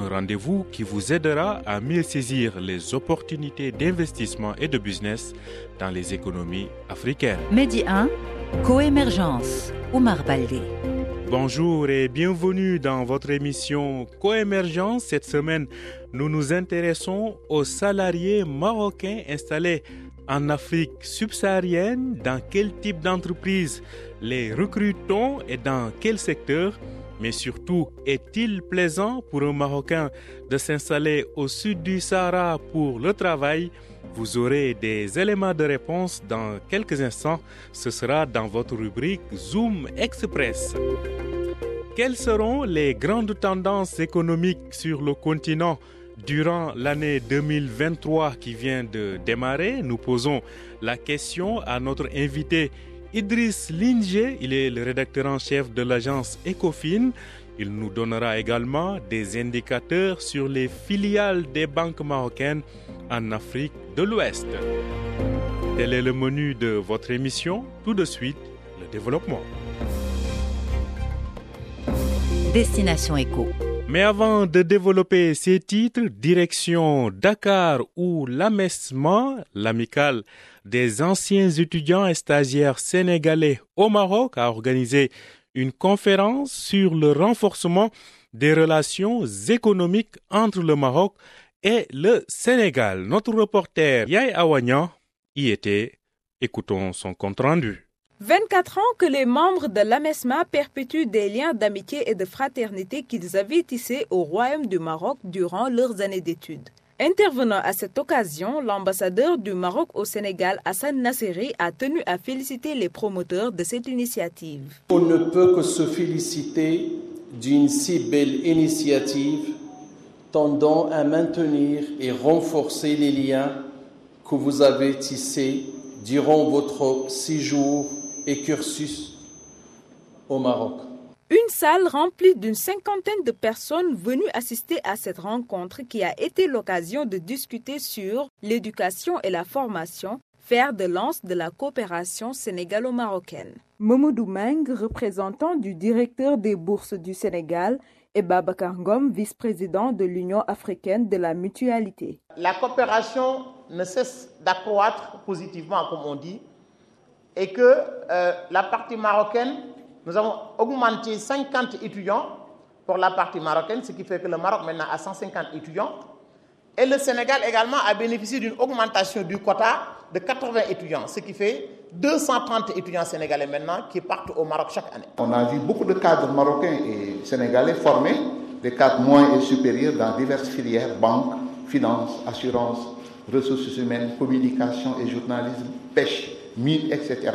un rendez-vous qui vous aidera à mieux saisir les opportunités d'investissement et de business dans les économies africaines. Medi 1, Coémergence, Omar Baldé. Bonjour et bienvenue dans votre émission Coémergence. Cette semaine, nous nous intéressons aux salariés marocains installés en Afrique subsaharienne. Dans quel type d'entreprise les recrutons et dans quel secteur mais surtout, est-il plaisant pour un Marocain de s'installer au sud du Sahara pour le travail? Vous aurez des éléments de réponse dans quelques instants. Ce sera dans votre rubrique Zoom Express. Quelles seront les grandes tendances économiques sur le continent Durant l'année 2023 qui vient de démarrer, nous posons la question à notre invité Idriss Linge, il est le rédacteur en chef de l'agence Ecofin. Il nous donnera également des indicateurs sur les filiales des banques marocaines en Afrique de l'Ouest. Tel est le menu de votre émission. Tout de suite, le développement. Destination Éco. Mais avant de développer ces titres, direction Dakar ou l'Amesma, l'amicale des anciens étudiants et stagiaires sénégalais au Maroc, a organisé une conférence sur le renforcement des relations économiques entre le Maroc et le Sénégal. Notre reporter Yaï Awanya y était. Écoutons son compte rendu. 24 ans que les membres de l'AMESMA perpétuent des liens d'amitié et de fraternité qu'ils avaient tissés au Royaume du Maroc durant leurs années d'études. Intervenant à cette occasion, l'ambassadeur du Maroc au Sénégal, Hassan Nasseri, a tenu à féliciter les promoteurs de cette initiative. On ne peut que se féliciter d'une si belle initiative tendant à maintenir et renforcer les liens que vous avez tissés durant votre séjour et cursus au Maroc. Une salle remplie d'une cinquantaine de personnes venues assister à cette rencontre qui a été l'occasion de discuter sur l'éducation et la formation, faire de lance de la coopération sénégalo-marocaine. Momodou Meng, représentant du directeur des bourses du Sénégal, et Babacar Ngom, vice-président de l'Union africaine de la mutualité. La coopération ne cesse d'accroître positivement, comme on dit, et que euh, la partie marocaine, nous avons augmenté 50 étudiants pour la partie marocaine, ce qui fait que le Maroc maintenant a 150 étudiants. Et le Sénégal également a bénéficié d'une augmentation du quota de 80 étudiants, ce qui fait 230 étudiants sénégalais maintenant qui partent au Maroc chaque année. On a vu beaucoup de cadres marocains et sénégalais formés, des cadres moins et supérieurs dans diverses filières, banques, finances, assurances, ressources humaines, communication et journalisme, pêche, mines, etc.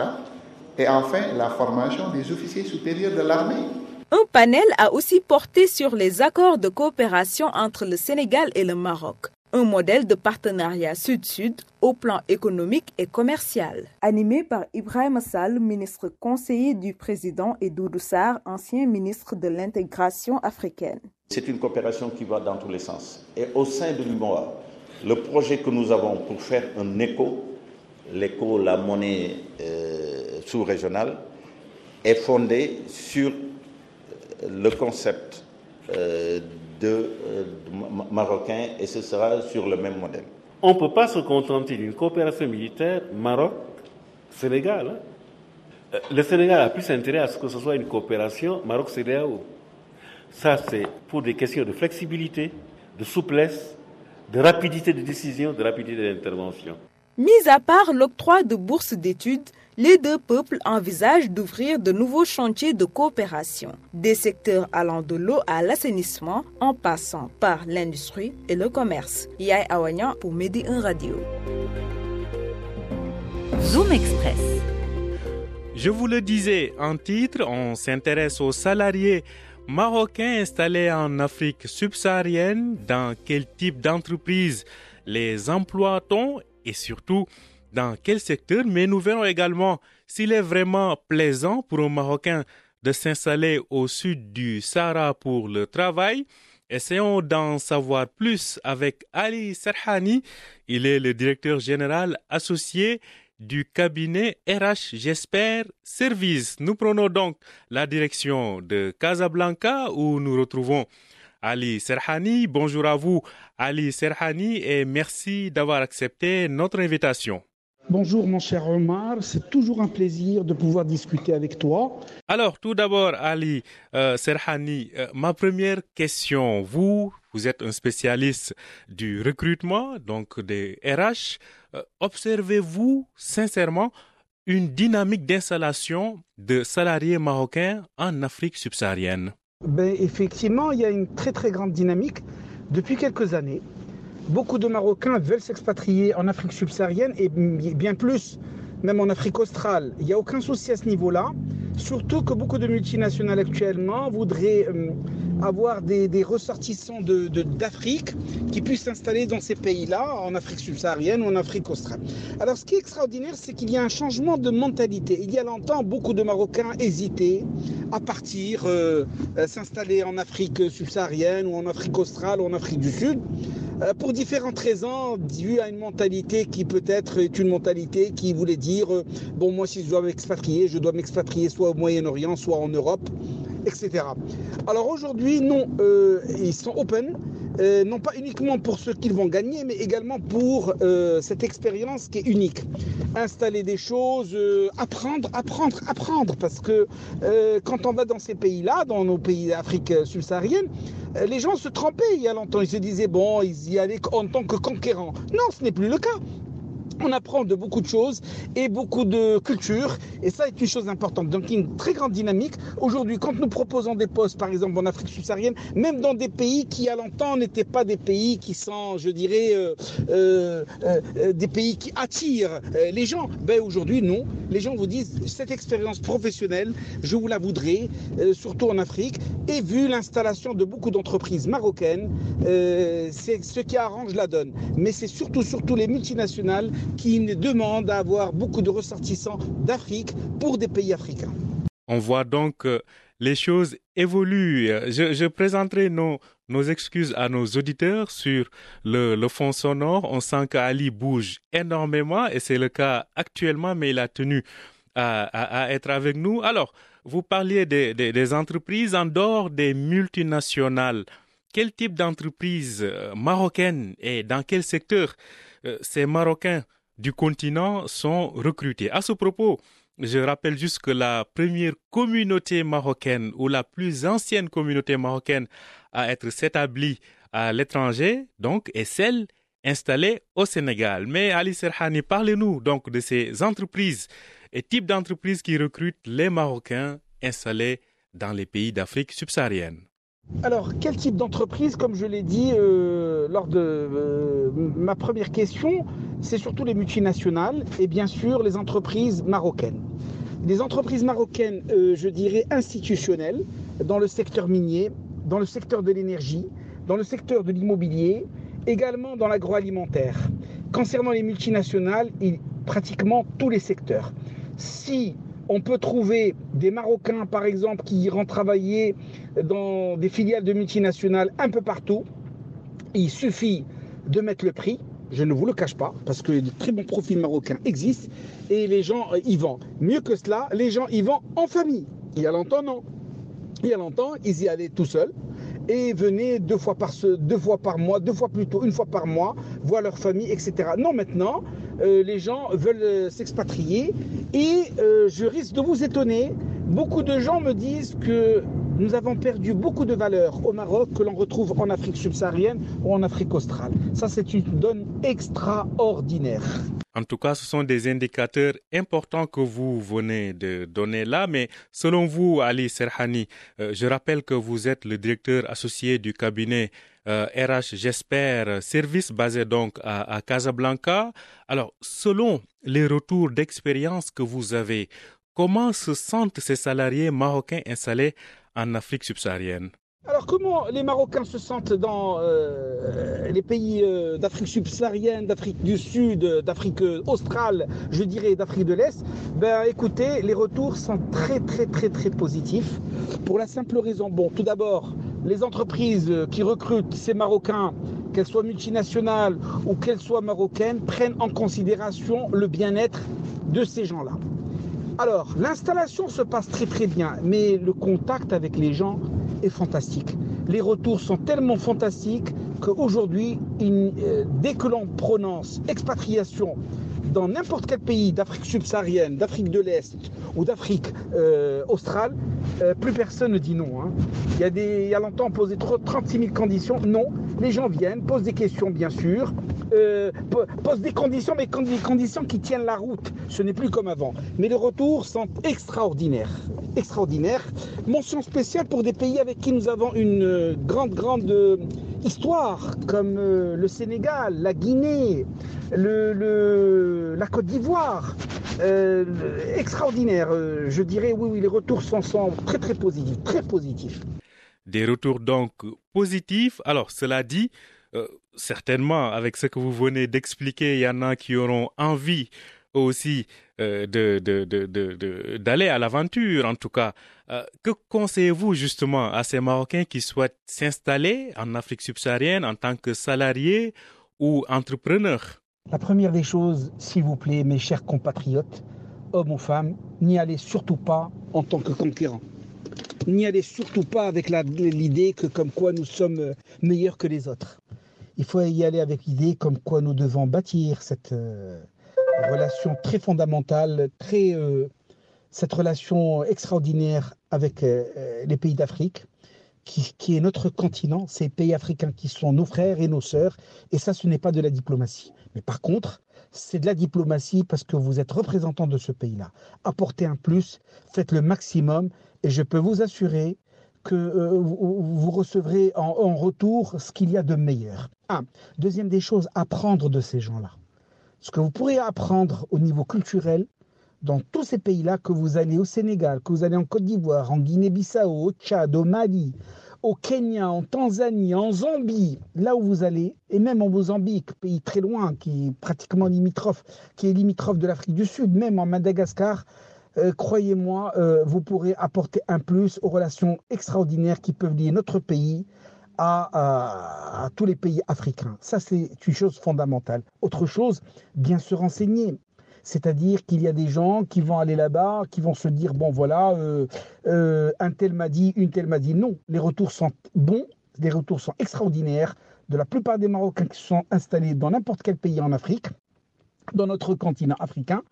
Et enfin, la formation des officiers supérieurs de l'armée. Un panel a aussi porté sur les accords de coopération entre le Sénégal et le Maroc, un modèle de partenariat sud-sud au plan économique et commercial. Animé par Ibrahim Sall, ministre conseiller du président, et Doudou Sarr, ancien ministre de l'intégration africaine. C'est une coopération qui va dans tous les sens. Et au sein de l'UMOA, le projet que nous avons pour faire un écho, l'écho, la monnaie euh, sous-régionale, est fondé sur le concept euh, euh, de marocain et ce sera sur le même modèle. On ne peut pas se contenter d'une coopération militaire Maroc-Sénégal. Hein. Le Sénégal a plus intérêt à ce que ce soit une coopération Maroc-CDAO. Ça, c'est pour des questions de flexibilité, de souplesse, de rapidité de décision, de rapidité d'intervention. Mis à part l'octroi de bourses d'études, les deux peuples envisagent d'ouvrir de nouveaux chantiers de coopération, des secteurs allant de l'eau à l'assainissement en passant par l'industrie et le commerce. Yai Awanyan pour Medi 1 Radio. Zoom Express. Je vous le disais en titre, on s'intéresse aux salariés Marocains installés en Afrique subsaharienne, dans quel type d'entreprise les emploie-t-on et surtout dans quel secteur Mais nous verrons également s'il est vraiment plaisant pour un Marocain de s'installer au sud du Sahara pour le travail. Essayons d'en savoir plus avec Ali Serhani. Il est le directeur général associé du cabinet RH J'espère Service. Nous prenons donc la direction de Casablanca où nous retrouvons Ali Serhani. Bonjour à vous, Ali Serhani, et merci d'avoir accepté notre invitation. Bonjour mon cher Omar, c'est toujours un plaisir de pouvoir discuter avec toi. Alors tout d'abord Ali euh, Serhani, euh, ma première question, vous, vous êtes un spécialiste du recrutement, donc des RH, euh, observez-vous sincèrement une dynamique d'installation de salariés marocains en Afrique subsaharienne? Ben, Effectivement, il y a une très très grande dynamique depuis quelques années. Beaucoup de Marocains veulent s'expatrier en Afrique subsaharienne et bien plus, même en Afrique australe. Il n'y a aucun souci à ce niveau-là. Surtout que beaucoup de multinationales actuellement voudraient euh, avoir des, ressortissants d'Afrique qui puissent s'installer dans ces pays-là, en Afrique subsaharienne ou en Afrique australe. Alors ce qui est extraordinaire, c'est qu'il y a un changement de mentalité. Il y a longtemps, beaucoup de Marocains hésitaient à partir euh, euh, s'installer en Afrique subsaharienne ou en Afrique australe ou en Afrique du Sud. Pour différentes raisons, dû à une mentalité qui peut-être est une mentalité qui voulait dire, bon moi si je dois m'expatrier, je dois m'expatrier soit au Moyen-Orient, soit en Europe, etc. Alors aujourd'hui, non, euh, ils sont open, euh, non pas uniquement pour ce qu'ils vont gagner, mais également pour euh, cette expérience qui est unique. Installer des choses, apprendre, apprendre, apprendre, parce que quand on va dans ces pays-là, dans nos pays d'Afrique subsaharienne, les gens se trompaient il y a longtemps. Ils se disaient, bon, ils y allaient en tant que conquérants. Non, ce n'est plus le cas on apprend de beaucoup de choses et beaucoup de culture. Et ça est une chose importante. Donc, une très grande dynamique. Aujourd'hui, quand nous proposons des postes, par exemple en Afrique subsaharienne, même dans des pays qui, à longtemps, n'étaient pas des pays qui sont, je dirais, euh, euh, euh, des pays qui attirent les gens, ben aujourd'hui, non. Les gens vous disent, cette expérience professionnelle, je vous la voudrais, surtout en Afrique. Et vu l'installation de beaucoup d'entreprises marocaines, c'est ce qui arrange la donne. Mais c'est surtout, surtout les multinationales qui demande à avoir beaucoup de ressortissants d'Afrique pour des pays africains. On voit donc que les choses évoluent. Je, présenterai nos, excuses à nos auditeurs sur le, fond sonore. On sent qu'Ali bouge énormément et c'est le cas actuellement, mais il a tenu à, être avec nous. Alors, vous parliez des, des, entreprises en dehors des multinationales. Quel type d'entreprise euh, marocaine et dans quel secteur euh, ces Marocains du continent sont recrutés. À ce propos, je rappelle juste que la première communauté marocaine ou la plus ancienne communauté marocaine à être établie à l'étranger, donc, est celle installée au Sénégal. Mais Ali Serhani, parlez-nous donc de ces entreprises et types d'entreprises qui recrutent les Marocains installés dans les pays d'Afrique subsaharienne. Alors, quel type d'entreprise Comme je l'ai dit euh, lors de euh, ma première question, c'est surtout les multinationales et bien sûr les entreprises marocaines. Des entreprises marocaines, euh, je dirais, institutionnelles, dans le secteur minier, dans le secteur de l'énergie, dans le secteur de l'immobilier, également dans l'agroalimentaire. Concernant les multinationales, pratiquement tous les secteurs. Si on peut trouver des Marocains, par exemple, qui iront travailler dans des filiales de multinationales un peu partout. Il suffit de mettre le prix, je ne vous le cache pas, parce que de très bons profils marocains existent et les gens y vont. Mieux que cela, les gens y vont en famille. Il y a longtemps, non. Il y a longtemps, ils y allaient tout seuls et venaient deux fois par, deux fois par mois, deux fois plutôt, une fois par mois, voir leur famille, etc. Non, maintenant, euh, les gens veulent euh, s'expatrier et euh, je risque de vous étonner. Beaucoup de gens me disent que nous avons perdu beaucoup de valeurs au Maroc que l'on retrouve en Afrique subsaharienne ou en Afrique australe. Ça, c'est une donne extraordinaire. En tout cas, ce sont des indicateurs importants que vous venez de donner là. Mais selon vous, Ali Serhani, euh, je rappelle que vous êtes le directeur associé du cabinet RH, euh, j'espère, service basé donc à, à Casablanca. Alors, selon les retours d'expérience que vous avez, comment se sentent ces salariés marocains installés en Afrique subsaharienne. Alors comment les Marocains se sentent dans euh, les pays euh, d'Afrique subsaharienne, d'Afrique du Sud, d'Afrique australe, je dirais d'Afrique de l'Est? Ben écoutez, les retours sont très très très très positifs pour la simple raison. Bon, tout d'abord, les entreprises qui recrutent ces Marocains, qu'elles soient multinationales ou qu'elles soient marocaines, prennent en considération le bien-être de ces gens-là. Alors, l'installation se passe très très bien, mais le contact avec les gens est fantastique. Les retours sont tellement fantastiques qu'aujourd'hui, euh, dès que l'on prononce expatriation dans n'importe quel pays d'Afrique subsaharienne, d'Afrique de l'Est ou d'Afrique euh, australe, euh, plus personne ne dit non. Hein. Il, y a il y a longtemps, on posait 36 000 conditions. Non, les gens viennent, posent des questions, bien sûr, euh, posent des conditions, mais des conditions qui tiennent la route. Ce n'est plus comme avant. Mais les retours sont extraordinaires. Extraordinaires. Mention spéciale pour des pays avec qui nous avons une euh, grande, grande histoire, comme le Sénégal, la Guinée, le, la Côte d'Ivoire. extraordinaire. je dirais, oui, oui, les retours sont, très, très positifs. Très positifs. Des retours donc positifs. Alors, cela dit, euh, certainement, avec ce que vous venez d'expliquer, il y en a qui auront envie aussi euh, de, d'aller à l'aventure, en tout cas. Euh, que conseillez-vous justement à ces Marocains qui souhaitent s'installer en Afrique subsaharienne en tant que salariés ou entrepreneurs? La première des choses, s'il vous plaît, mes chers compatriotes, hommes ou femmes, n'y allez surtout pas en tant que conquérants n'y allez surtout pas avec l'idée que comme quoi nous sommes meilleurs que les autres. Il faut y aller avec l'idée comme quoi nous devons bâtir cette euh, relation très fondamentale, très, euh, cette relation extraordinaire avec euh, les pays d'Afrique, qui, qui, est notre continent, ces pays africains qui sont nos frères et nos sœurs, et ça, ce n'est pas de la diplomatie. Mais par contre, c'est de la diplomatie parce que vous êtes représentant de ce pays-là. Apportez un plus, faites le maximum et je peux vous assurer que euh, vous, recevrez en, retour ce qu'il y a de meilleur. Deuxième des choses, apprendre de ces gens-là. Ce que vous pourrez apprendre au niveau culturel dans tous ces pays-là, que vous allez au Sénégal, que vous allez en Côte d'Ivoire, en Guinée-Bissau, au Tchad, au Mali, au Kenya, en Tanzanie, en Zambie, là où vous allez, et même en Mozambique, pays très loin, qui est pratiquement limitrophe, qui est limitrophe de l'Afrique du Sud, même en Madagascar, euh, croyez-moi, euh, vous pourrez apporter un plus aux relations extraordinaires qui peuvent lier notre pays à, tous les pays africains. Ça, c'est une chose fondamentale. Autre chose, bien se renseigner. C'est-à-dire qu'il y a des gens qui vont aller là-bas, qui vont se dire, bon voilà, euh, un tel m'a dit, une telle m'a dit. Non, les retours sont bons, les retours sont extraordinaires de la plupart des Marocains qui sont installés dans n'importe quel pays en Afrique, dans notre continent africain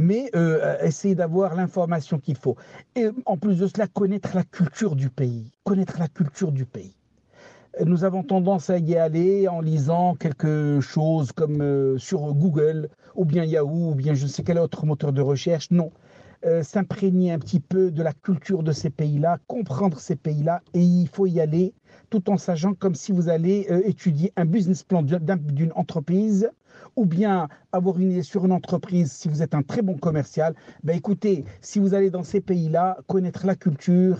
mais euh, essayer d'avoir l'information qu'il faut. Et en plus de cela, connaître la culture du pays. Connaître la culture du pays. Nous avons tendance à y aller en lisant quelque chose comme euh, sur Google, ou bien Yahoo, ou bien je ne sais quel autre moteur de recherche. Non. Euh, s'imprégner un petit peu de la culture de ces pays-là, comprendre ces pays-là, et il faut y aller tout en sachant comme si vous allez étudier un business plan d'une entreprise ou bien avoir une idée sur une entreprise si vous êtes un très bon commercial, ben écoutez, si vous allez dans ces pays-là, connaître la culture,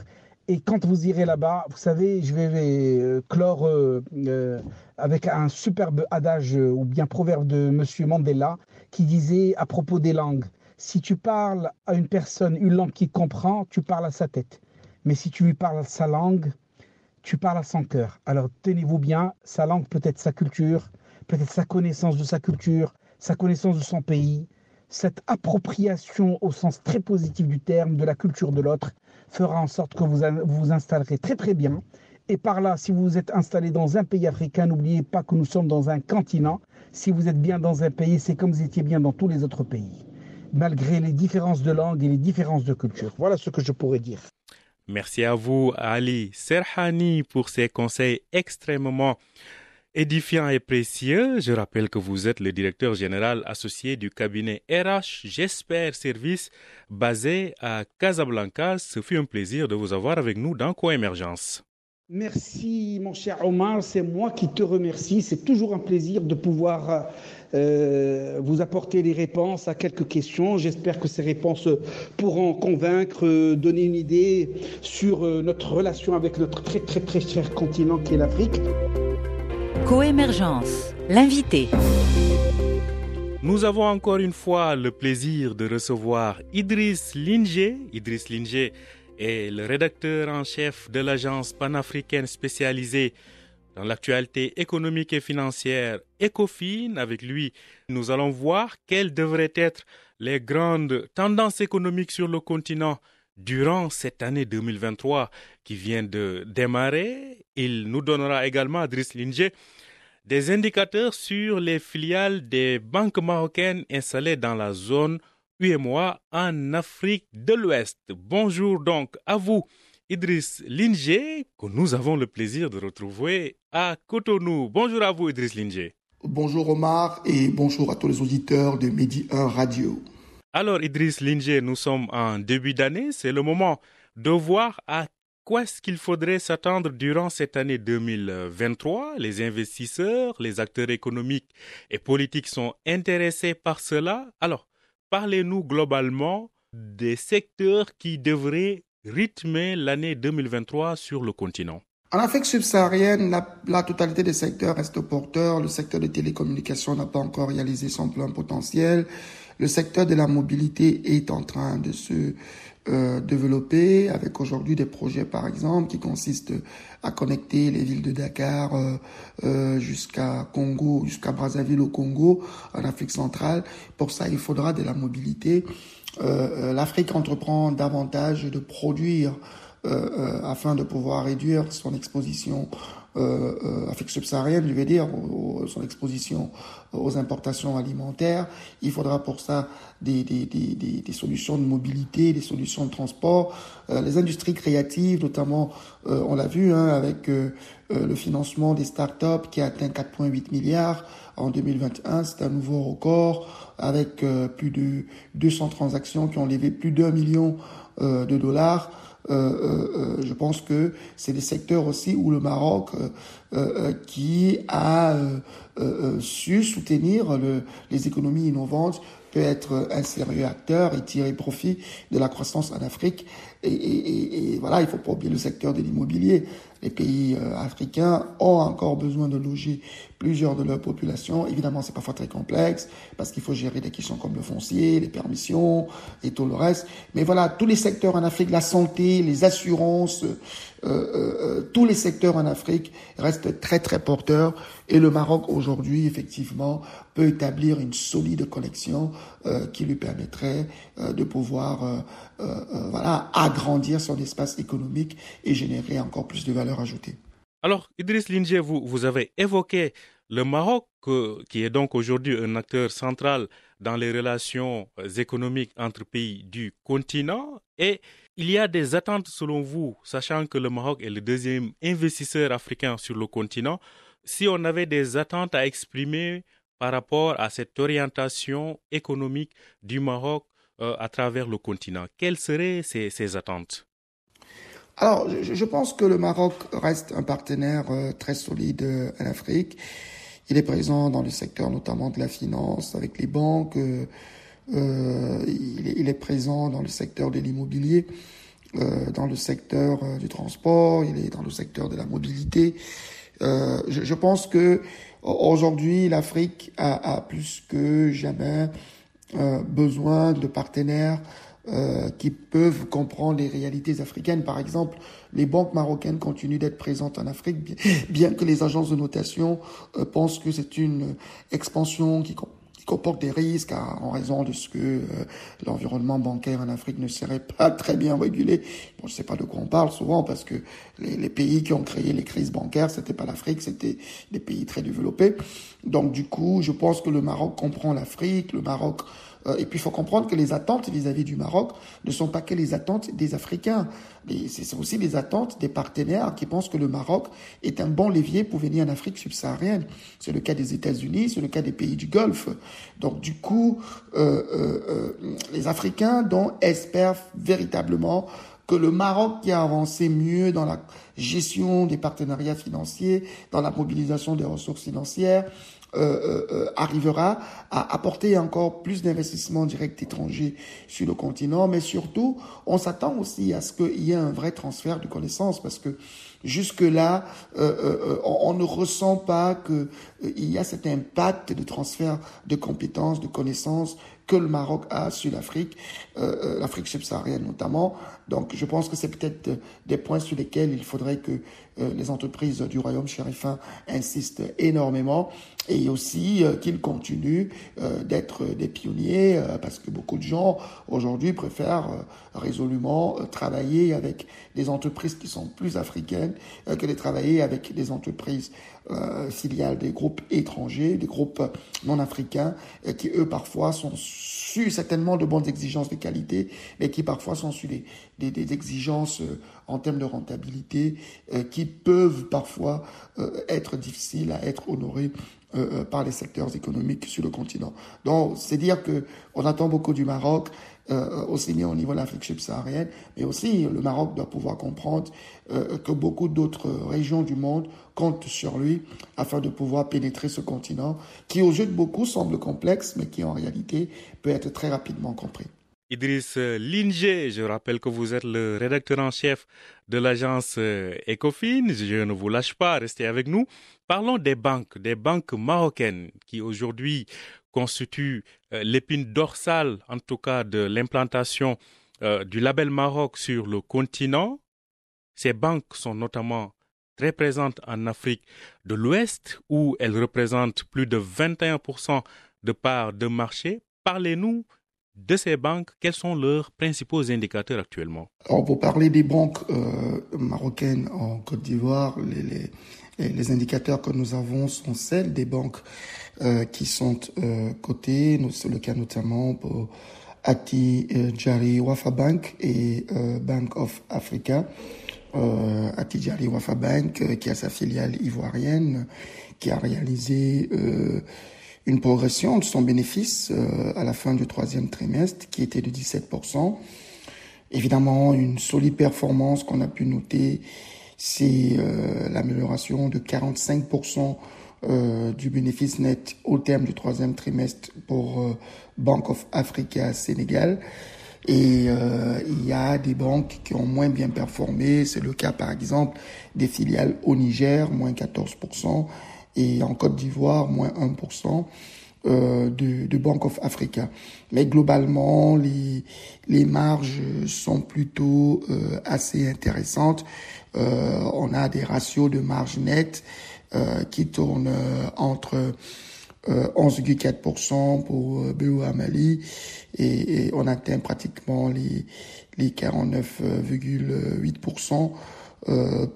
et quand vous irez là-bas, vous savez, je vais euh, clore euh, euh, avec un superbe adage ou bien proverbe de M. Mandela qui disait à propos des langues, si tu parles à une personne une langue qu'il comprend, tu parles à sa tête. Mais si tu lui parles sa langue, tu parles à son cœur. Alors tenez-vous bien, sa langue peut être sa culture, peut-être sa connaissance de sa culture, sa connaissance de son pays, cette appropriation au sens très positif du terme de la culture de l'autre fera en sorte que vous vous installerez très très bien. Et par là, si vous êtes installé dans un pays africain, n'oubliez pas que nous sommes dans un continent. Si vous êtes bien dans un pays, c'est comme vous étiez bien dans tous les autres pays, malgré les différences de langue et les différences de culture. Voilà ce que je pourrais dire. Merci à vous, Ali Serhani, pour ces conseils extrêmement édifiant et précieux. Je rappelle que vous êtes le directeur général associé du cabinet RH J'espère Service basé à Casablanca. Ce fut un plaisir de vous avoir avec nous dans Coémergence. Merci mon cher Omar, c'est moi qui te remercie. C'est toujours un plaisir de pouvoir euh, vous apporter des réponses à quelques questions. J'espère que ces réponses pourront convaincre, euh, donner une idée sur euh, notre relation avec notre très très très cher continent qui est l'Afrique. Coémergence, l'invité. Nous avons encore une fois le plaisir de recevoir Idriss Linger. Idriss Linger est le rédacteur en chef de l'agence panafricaine spécialisée dans l'actualité économique et financière ECOFIN. Avec lui, nous allons voir quelles devraient être les grandes tendances économiques sur le continent durant cette année 2023 qui vient de démarrer. Il nous donnera également, Idriss Linger, des indicateurs sur les filiales des banques marocaines installées dans la zone UMOA en Afrique de l'Ouest. Bonjour donc à vous, Idriss Linger, que nous avons le plaisir de retrouver à Cotonou. Bonjour à vous, Idriss Linger. Bonjour Omar et bonjour à tous les auditeurs de Midi 1 Radio. Alors, Idriss Linger, nous sommes en début d'année. C'est le moment de voir à quoi est-ce faudrait s'attendre durant cette année 2023 Les investisseurs, les acteurs économiques et politiques sont intéressés par cela. Alors, parlez-nous globalement des secteurs qui devraient rythmer l'année 2023 sur le continent. En Afrique subsaharienne, la, totalité des secteurs reste porteur. Le secteur des télécommunications n'a pas encore réalisé son plein potentiel. Le secteur de la mobilité est en train de se euh, développer avec aujourd'hui des projets par exemple qui consistent à connecter les villes de Dakar euh, euh, jusqu'à Congo, jusqu'à Brazzaville au Congo, en Afrique centrale. Pour ça, il faudra de la mobilité. L'Afrique entreprend davantage de produire afin de pouvoir réduire son exposition euh, euh, Afrique subsaharienne, je vais dire, son exposition aux importations alimentaires. Il faudra pour ça des, des, des, des solutions de mobilité, des solutions de transport, euh, les industries créatives, notamment, euh, on l'a vu hein, avec euh, le financement des startups qui a atteint 4,8 milliards en 2021, c'est un nouveau record avec plus de 200 transactions qui ont levé plus d'un million de dollars. Euh, euh, euh, je pense que c'est des secteurs aussi où le Maroc qui a su soutenir le, les économies innovantes peut être un sérieux acteur et tirer profit de la croissance en Afrique. Et, et, et, voilà, il faut pas oublier le secteur de l'immobilier. Les pays africains ont encore besoin de loger plusieurs de leurs populations. Évidemment, c'est parfois très complexe parce qu'il faut gérer des questions comme le foncier, les permissions et tout le reste. Mais voilà, tous les secteurs en Afrique, la santé, les assurances, euh, euh, euh, tous les secteurs en Afrique restent très très porteurs. Et le Maroc aujourd'hui, effectivement, peut établir une solide connexion qui lui permettrait de pouvoir voilà agrandir son espace économique et générer encore plus de valeur ajoutée. Alors, Idriss Linger, vous, avez évoqué le Maroc, qui est donc aujourd'hui un acteur central dans les relations euh, économiques entre pays du continent. Et il y a des attentes selon vous, sachant que le Maroc est le deuxième investisseur africain sur le continent. Si on avait des attentes à exprimer par rapport à cette orientation économique du Maroc euh, à travers le continent, quelles seraient ces attentes? Alors, je, pense que le Maroc reste un partenaire euh, très solide euh, en Afrique. Il est présent dans le secteur notamment de la finance avec les banques. Il, est, présent dans le secteur de l'immobilier, dans le secteur du transport, il est dans le secteur de la mobilité. Je, pense que aujourd'hui, l'Afrique a, plus que jamais besoin de partenaires euh, qui peuvent comprendre les réalités africaines. Par exemple, les banques marocaines continuent d'être présentes en Afrique, bien que les agences de notation euh, pensent que c'est une expansion qui, comporte des risques en raison de ce que euh, l'environnement bancaire en Afrique ne serait pas très bien régulé. Bon, je sais pas de quoi on parle souvent parce que les, les pays qui ont créé les crises bancaires, c'était pas l'Afrique, c'était des pays très développés. Donc du coup, je pense que le Maroc comprend l'Afrique, le Maroc et puis il faut comprendre que les attentes vis-à-vis du Maroc ne sont pas que les attentes des Africains. C'est aussi les attentes des partenaires qui pensent que le Maroc est un bon levier pour venir en Afrique subsaharienne. C'est le cas des États-Unis, c'est le cas des pays du Golfe. Donc du coup, euh, euh, les Africains dont espèrent véritablement que le Maroc qui a avancé mieux dans la gestion des partenariats financiers, dans la mobilisation des ressources financières, euh, euh, arrivera à apporter encore plus d'investissements directs étrangers sur le continent, mais surtout, on s'attend aussi à ce qu'il y ait un vrai transfert de connaissances, parce que jusque-là, euh, on, ne ressent pas qu'il y a cet impact de transfert de compétences, de connaissances que le Maroc a sur l'Afrique, l'Afrique subsaharienne notamment. Donc je pense que c'est peut-être des points sur lesquels il faudrait que les entreprises du royaume chérifin insistent énormément et aussi euh, qu'ils continuent euh, d'être des pionniers euh, parce que beaucoup de gens aujourd'hui préfèrent résolument travailler avec des entreprises qui sont plus africaines que de travailler avec des entreprises filiales des groupes étrangers, des groupes non africains qui eux parfois sont su certainement de bonnes exigences de qualité, mais qui parfois sont des, des, des exigences en termes de rentabilité qui peuvent parfois être difficiles à être honorées euh, euh, par les secteurs économiques sur le continent. Donc, c'est dire que on attend beaucoup du Maroc, euh, aussi bien au niveau de l'Afrique subsaharienne, mais aussi le Maroc doit pouvoir comprendre que beaucoup d'autres régions du monde comptent sur lui afin de pouvoir pénétrer ce continent qui, aux yeux de beaucoup, semble complexe, mais qui en réalité peut être très rapidement compris. Idriss Linger, je rappelle que vous êtes le rédacteur en chef de l'agence Ecofin. Je ne vous lâche pas, restez avec nous. Parlons des banques, des banques marocaines qui aujourd'hui constituent euh, l'épine dorsale, en tout cas, de l'implantation euh, du label Maroc sur le continent. Ces banques sont notamment très présentes en Afrique de l'Ouest, où elles représentent plus de 21% de parts de marché. Parlez-nous de ces banques, quels sont leurs principaux indicateurs actuellement? Alors pour parler des banques euh, marocaines en Côte d'Ivoire, les, indicateurs que nous avons sont celles des banques euh, qui sont euh, cotées. C'est le cas notamment pour Ati Jari Wafa Bank et Bank of Africa. Ati Jari Wafa Bank, qui a sa filiale ivoirienne, qui a réalisé une progression de son bénéfice à la fin du troisième trimestre, qui était de 17%. Évidemment, une solide performance qu'on a pu noter c'est euh, l'amélioration de 45% euh, du bénéfice net au terme du troisième trimestre pour euh, Bank of Africa Sénégal. Et il y a des banques qui ont moins bien performé. C'est le cas par exemple des filiales au Niger, moins 14%, et en Côte d'Ivoire, moins 1%. Euh, de, de, Bank of Africa. Mais globalement, les, les marges sont plutôt euh, assez intéressantes. Euh, on a des ratios de marge nette euh, qui tournent euh, entre 11,4% pour BOA Mali et, et, on atteint pratiquement les, les 49,8%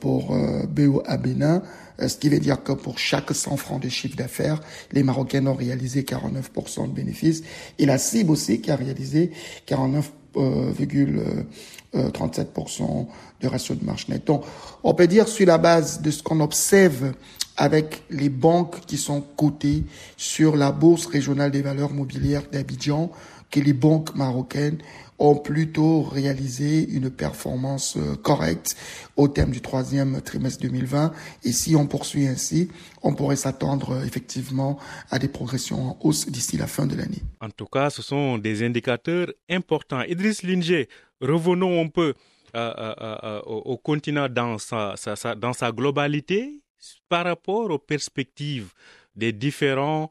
pour BOA Bénin. Ce qui veut dire que pour chaque 100 francs de chiffre d'affaires, les Marocains ont réalisé 49% de bénéfices. Et la CIB aussi qui a réalisé 49,37% de ratio de marge net. Donc, on peut dire sur la base de ce qu'on observe avec les banques qui sont cotées sur la bourse régionale des valeurs mobilières d'Abidjan, que les banques marocaines ont plutôt réalisé une performance euh, correcte au terme du troisième trimestre 2020. Et si on poursuit ainsi, on pourrait s'attendre euh, effectivement à des progressions en hausse d'ici la fin de l'année. En tout cas, ce sont des indicateurs importants. Idriss Linger, revenons un peu euh, au, continent dans sa, dans sa globalité par rapport aux perspectives des différents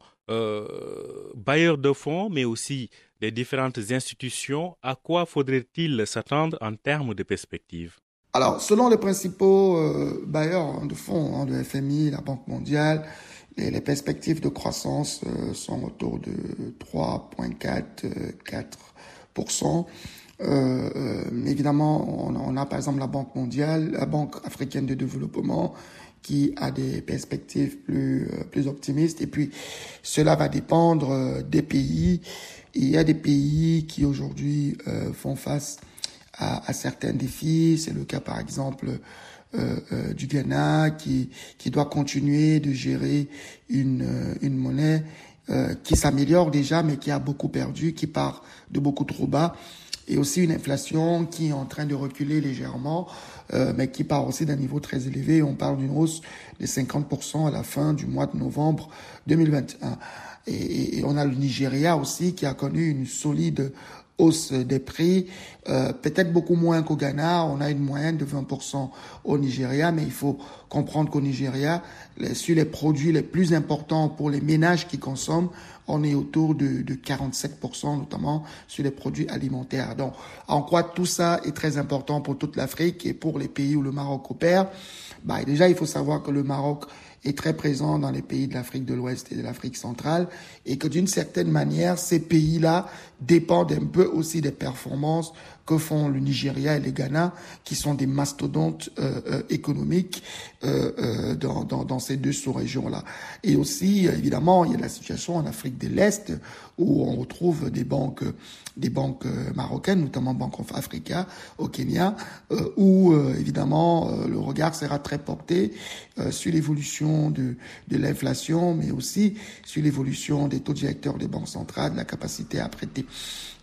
bailleurs de fonds, mais aussi des différentes institutions, à quoi faudrait-il s'attendre en termes de perspectives Alors, selon les principaux euh, bailleurs de fonds, hein, de FMI, la Banque mondiale, les, perspectives de croissance euh, sont autour de 3,4-4%. Euh, évidemment, on, a par exemple la Banque mondiale, la Banque africaine de développement, qui a des perspectives plus optimistes. Et puis, cela va dépendre des pays il y a des pays qui aujourd'hui euh, font face à, certains défis. C'est le cas par exemple euh, euh, du Ghana qui, qui doit continuer de gérer une, une monnaie qui s'améliore déjà mais qui a beaucoup perdu, qui part de beaucoup trop bas. Et aussi une inflation qui est en train de reculer légèrement, euh, mais qui part aussi d'un niveau très élevé. On parle d'une hausse de 50% à la fin du mois de novembre 2021. Et, et, on a le Nigeria aussi qui a connu une solide hausse des prix, euh, peut-être beaucoup moins qu'au Ghana, on a une moyenne de 20% au Nigeria, mais il faut comprendre qu'au Nigeria, sur les produits les plus importants pour les ménages qui consomment, on est autour de, de 47%, notamment sur les produits alimentaires. Donc, en quoi tout ça est très important pour toute l'Afrique et pour les pays où le Maroc opère? Bah, Déjà, il faut savoir que le Maroc est très présent dans les pays de l'Afrique de l'Ouest et de l'Afrique centrale et que d'une certaine manière, ces pays-là dépendent un peu aussi des performances que font le Nigeria et le Ghana, qui sont des mastodontes euh, euh, économiques euh, euh dans, dans, dans, ces deux sous-régions-là. Et aussi, évidemment, il y a la situation en Afrique de l'Est, où on retrouve des banques, des banques marocaines, notamment Banque of Africa au Kenya, où évidemment le regard sera très porté sur l'évolution de, de l'inflation, mais aussi sur l'évolution des taux directeurs des banques centrales, la capacité à prêter.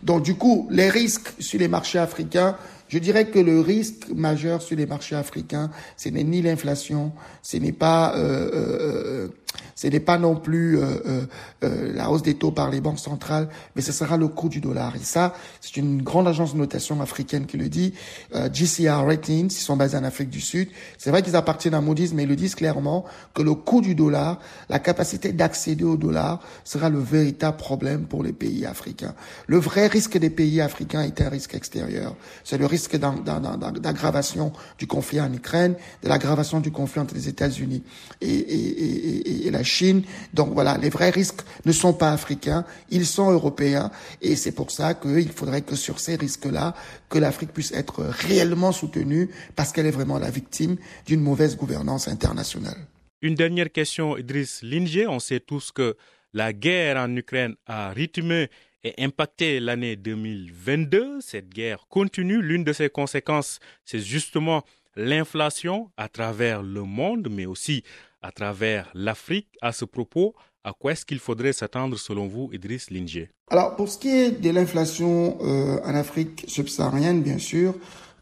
Donc du coup, les risques sur les marchés africains, je dirais que le risque majeur sur les marchés africains, ce n'est ni l'inflation, ce n'est pas euh, euh, ce n'est pas non plus euh, euh, euh, la hausse des taux par les banques centrales, mais ce sera le coût du dollar. Et ça, c'est une grande agence de notation africaine qui le dit. Euh, GCR Ratings, ils sont basés en Afrique du Sud. C'est vrai qu'ils appartiennent à Moody's, mais ils le disent clairement que le coût du dollar, la capacité d'accéder au dollar, sera le véritable problème pour les pays africains. Le vrai risque des pays africains est un risque extérieur. C'est le risque d'aggravation du conflit en Ukraine, de l'aggravation du conflit entre les États-Unis et la Chine. Donc voilà, les vrais risques ne sont pas africains, ils sont européens. Et c'est pour ça qu'il faudrait que sur ces risques-là, que l'Afrique puisse être réellement soutenue parce qu'elle est vraiment la victime d'une mauvaise gouvernance internationale. Une dernière question, Idriss Linger. On sait tous que la guerre en Ukraine a rythmé et impacté l'année 2022. Cette guerre continue. L'une de ses conséquences, c'est justement l'inflation à travers le monde, mais aussi à travers l'Afrique. À ce propos, à quoi est-ce qu'il faudrait s'attendre selon vous, Idriss Linger Alors, pour ce qui est de l'inflation euh, en Afrique subsaharienne, bien sûr,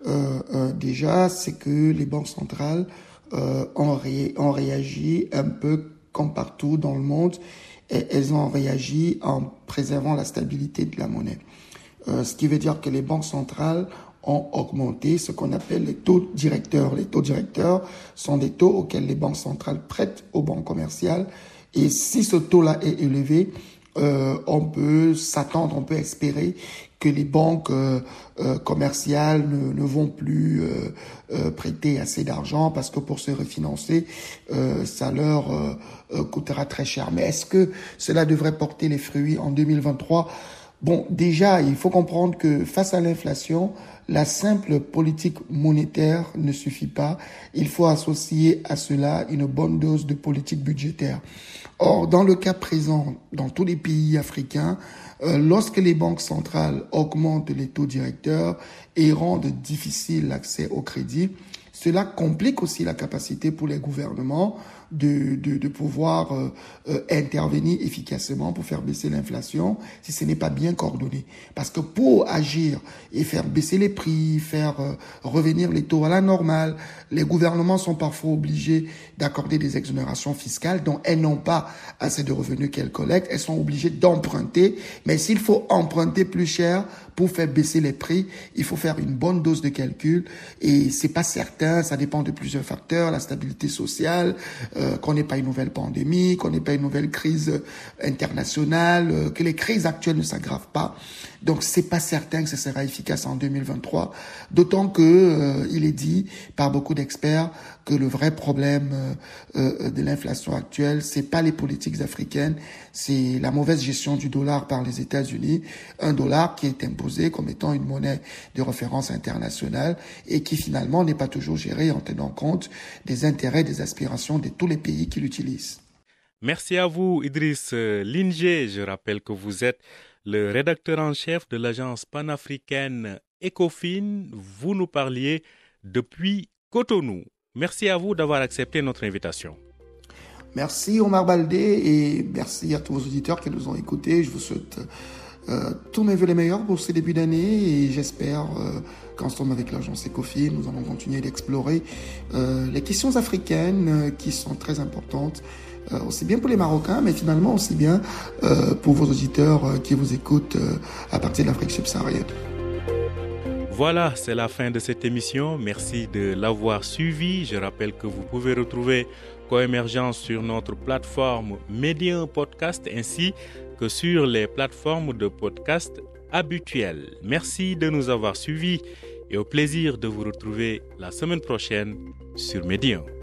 euh, euh, déjà, c'est que les banques centrales ont réagi un peu comme partout dans le monde, et elles ont réagi en préservant la stabilité de la monnaie. Euh, ce qui veut dire que les banques centrales ont augmenté ce qu'on appelle les taux directeurs. Les taux directeurs sont des taux auxquels les banques centrales prêtent aux banques commerciales. Et si ce taux-là est élevé, euh, on peut s'attendre, on peut espérer que les banques euh, euh, commerciales ne, ne, vont plus euh, euh prêter assez d'argent parce que pour se refinancer, euh, ça leur coûtera très cher. Mais est-ce que cela devrait porter les fruits en 2023 Bon, déjà, il faut comprendre que face à l'inflation, la simple politique monétaire ne suffit pas. Il faut associer à cela une bonne dose de politique budgétaire. Or, dans le cas présent, dans tous les pays africains, euh, lorsque les banques centrales augmentent les taux directeurs et rendent difficile l'accès au crédit, cela complique aussi la capacité pour les gouvernements de, de, de pouvoir euh, euh, intervenir efficacement pour faire baisser l'inflation si ce n'est pas bien coordonné. Parce que pour agir et faire baisser les prix, faire euh, revenir les taux à la normale, les gouvernements sont parfois obligés d'accorder des exonérations fiscales dont elles n'ont pas assez de revenus qu'elles collectent. Elles sont obligées d'emprunter. Mais s'il faut emprunter plus cher pour faire baisser les prix, il faut faire une bonne dose de calcul et c'est pas certain, ça dépend de plusieurs facteurs, la stabilité sociale, euh, qu'on n'ait pas une nouvelle pandémie, qu'on n'ait pas une nouvelle crise internationale, euh, que les crises actuelles ne s'aggravent pas. Donc c'est pas certain que ce sera efficace en 2023, d'autant que euh, il est dit par beaucoup d'experts que le vrai problème euh, euh, de l'inflation actuelle, c'est pas les politiques africaines, c'est la mauvaise gestion du dollar par les États-Unis, un dollar qui est imposé comme étant une monnaie de référence internationale et qui finalement n'est pas toujours géré en tenant compte des intérêts, des aspirations de tous les pays qui l'utilisent. Merci à vous, Idriss Linger. Je rappelle que vous êtes le rédacteur en chef de l'agence panafricaine Ecofin. Vous nous parliez depuis Cotonou. Merci à vous d'avoir accepté notre invitation. Merci Omar Baldé et merci à tous vos auditeurs qui nous ont écoutés. Je vous souhaite tous mes voeux les meilleurs pour ce début d'année et j'espère qu'ensemble avec l'agence Ecofi, nous allons continuer d'explorer les questions africaines qui sont très importantes aussi bien pour les Marocains, mais finalement aussi bien pour vos auditeurs qui vous écoutent à partir de l'Afrique subsaharienne. Voilà, c'est la fin de cette émission. Merci de l'avoir suivi. Je rappelle que vous pouvez retrouver Coémergence sur notre plateforme Média Podcast ainsi que sur les plateformes de podcast habituelles. Merci de nous avoir suivis et au plaisir de vous retrouver la semaine prochaine sur Médium.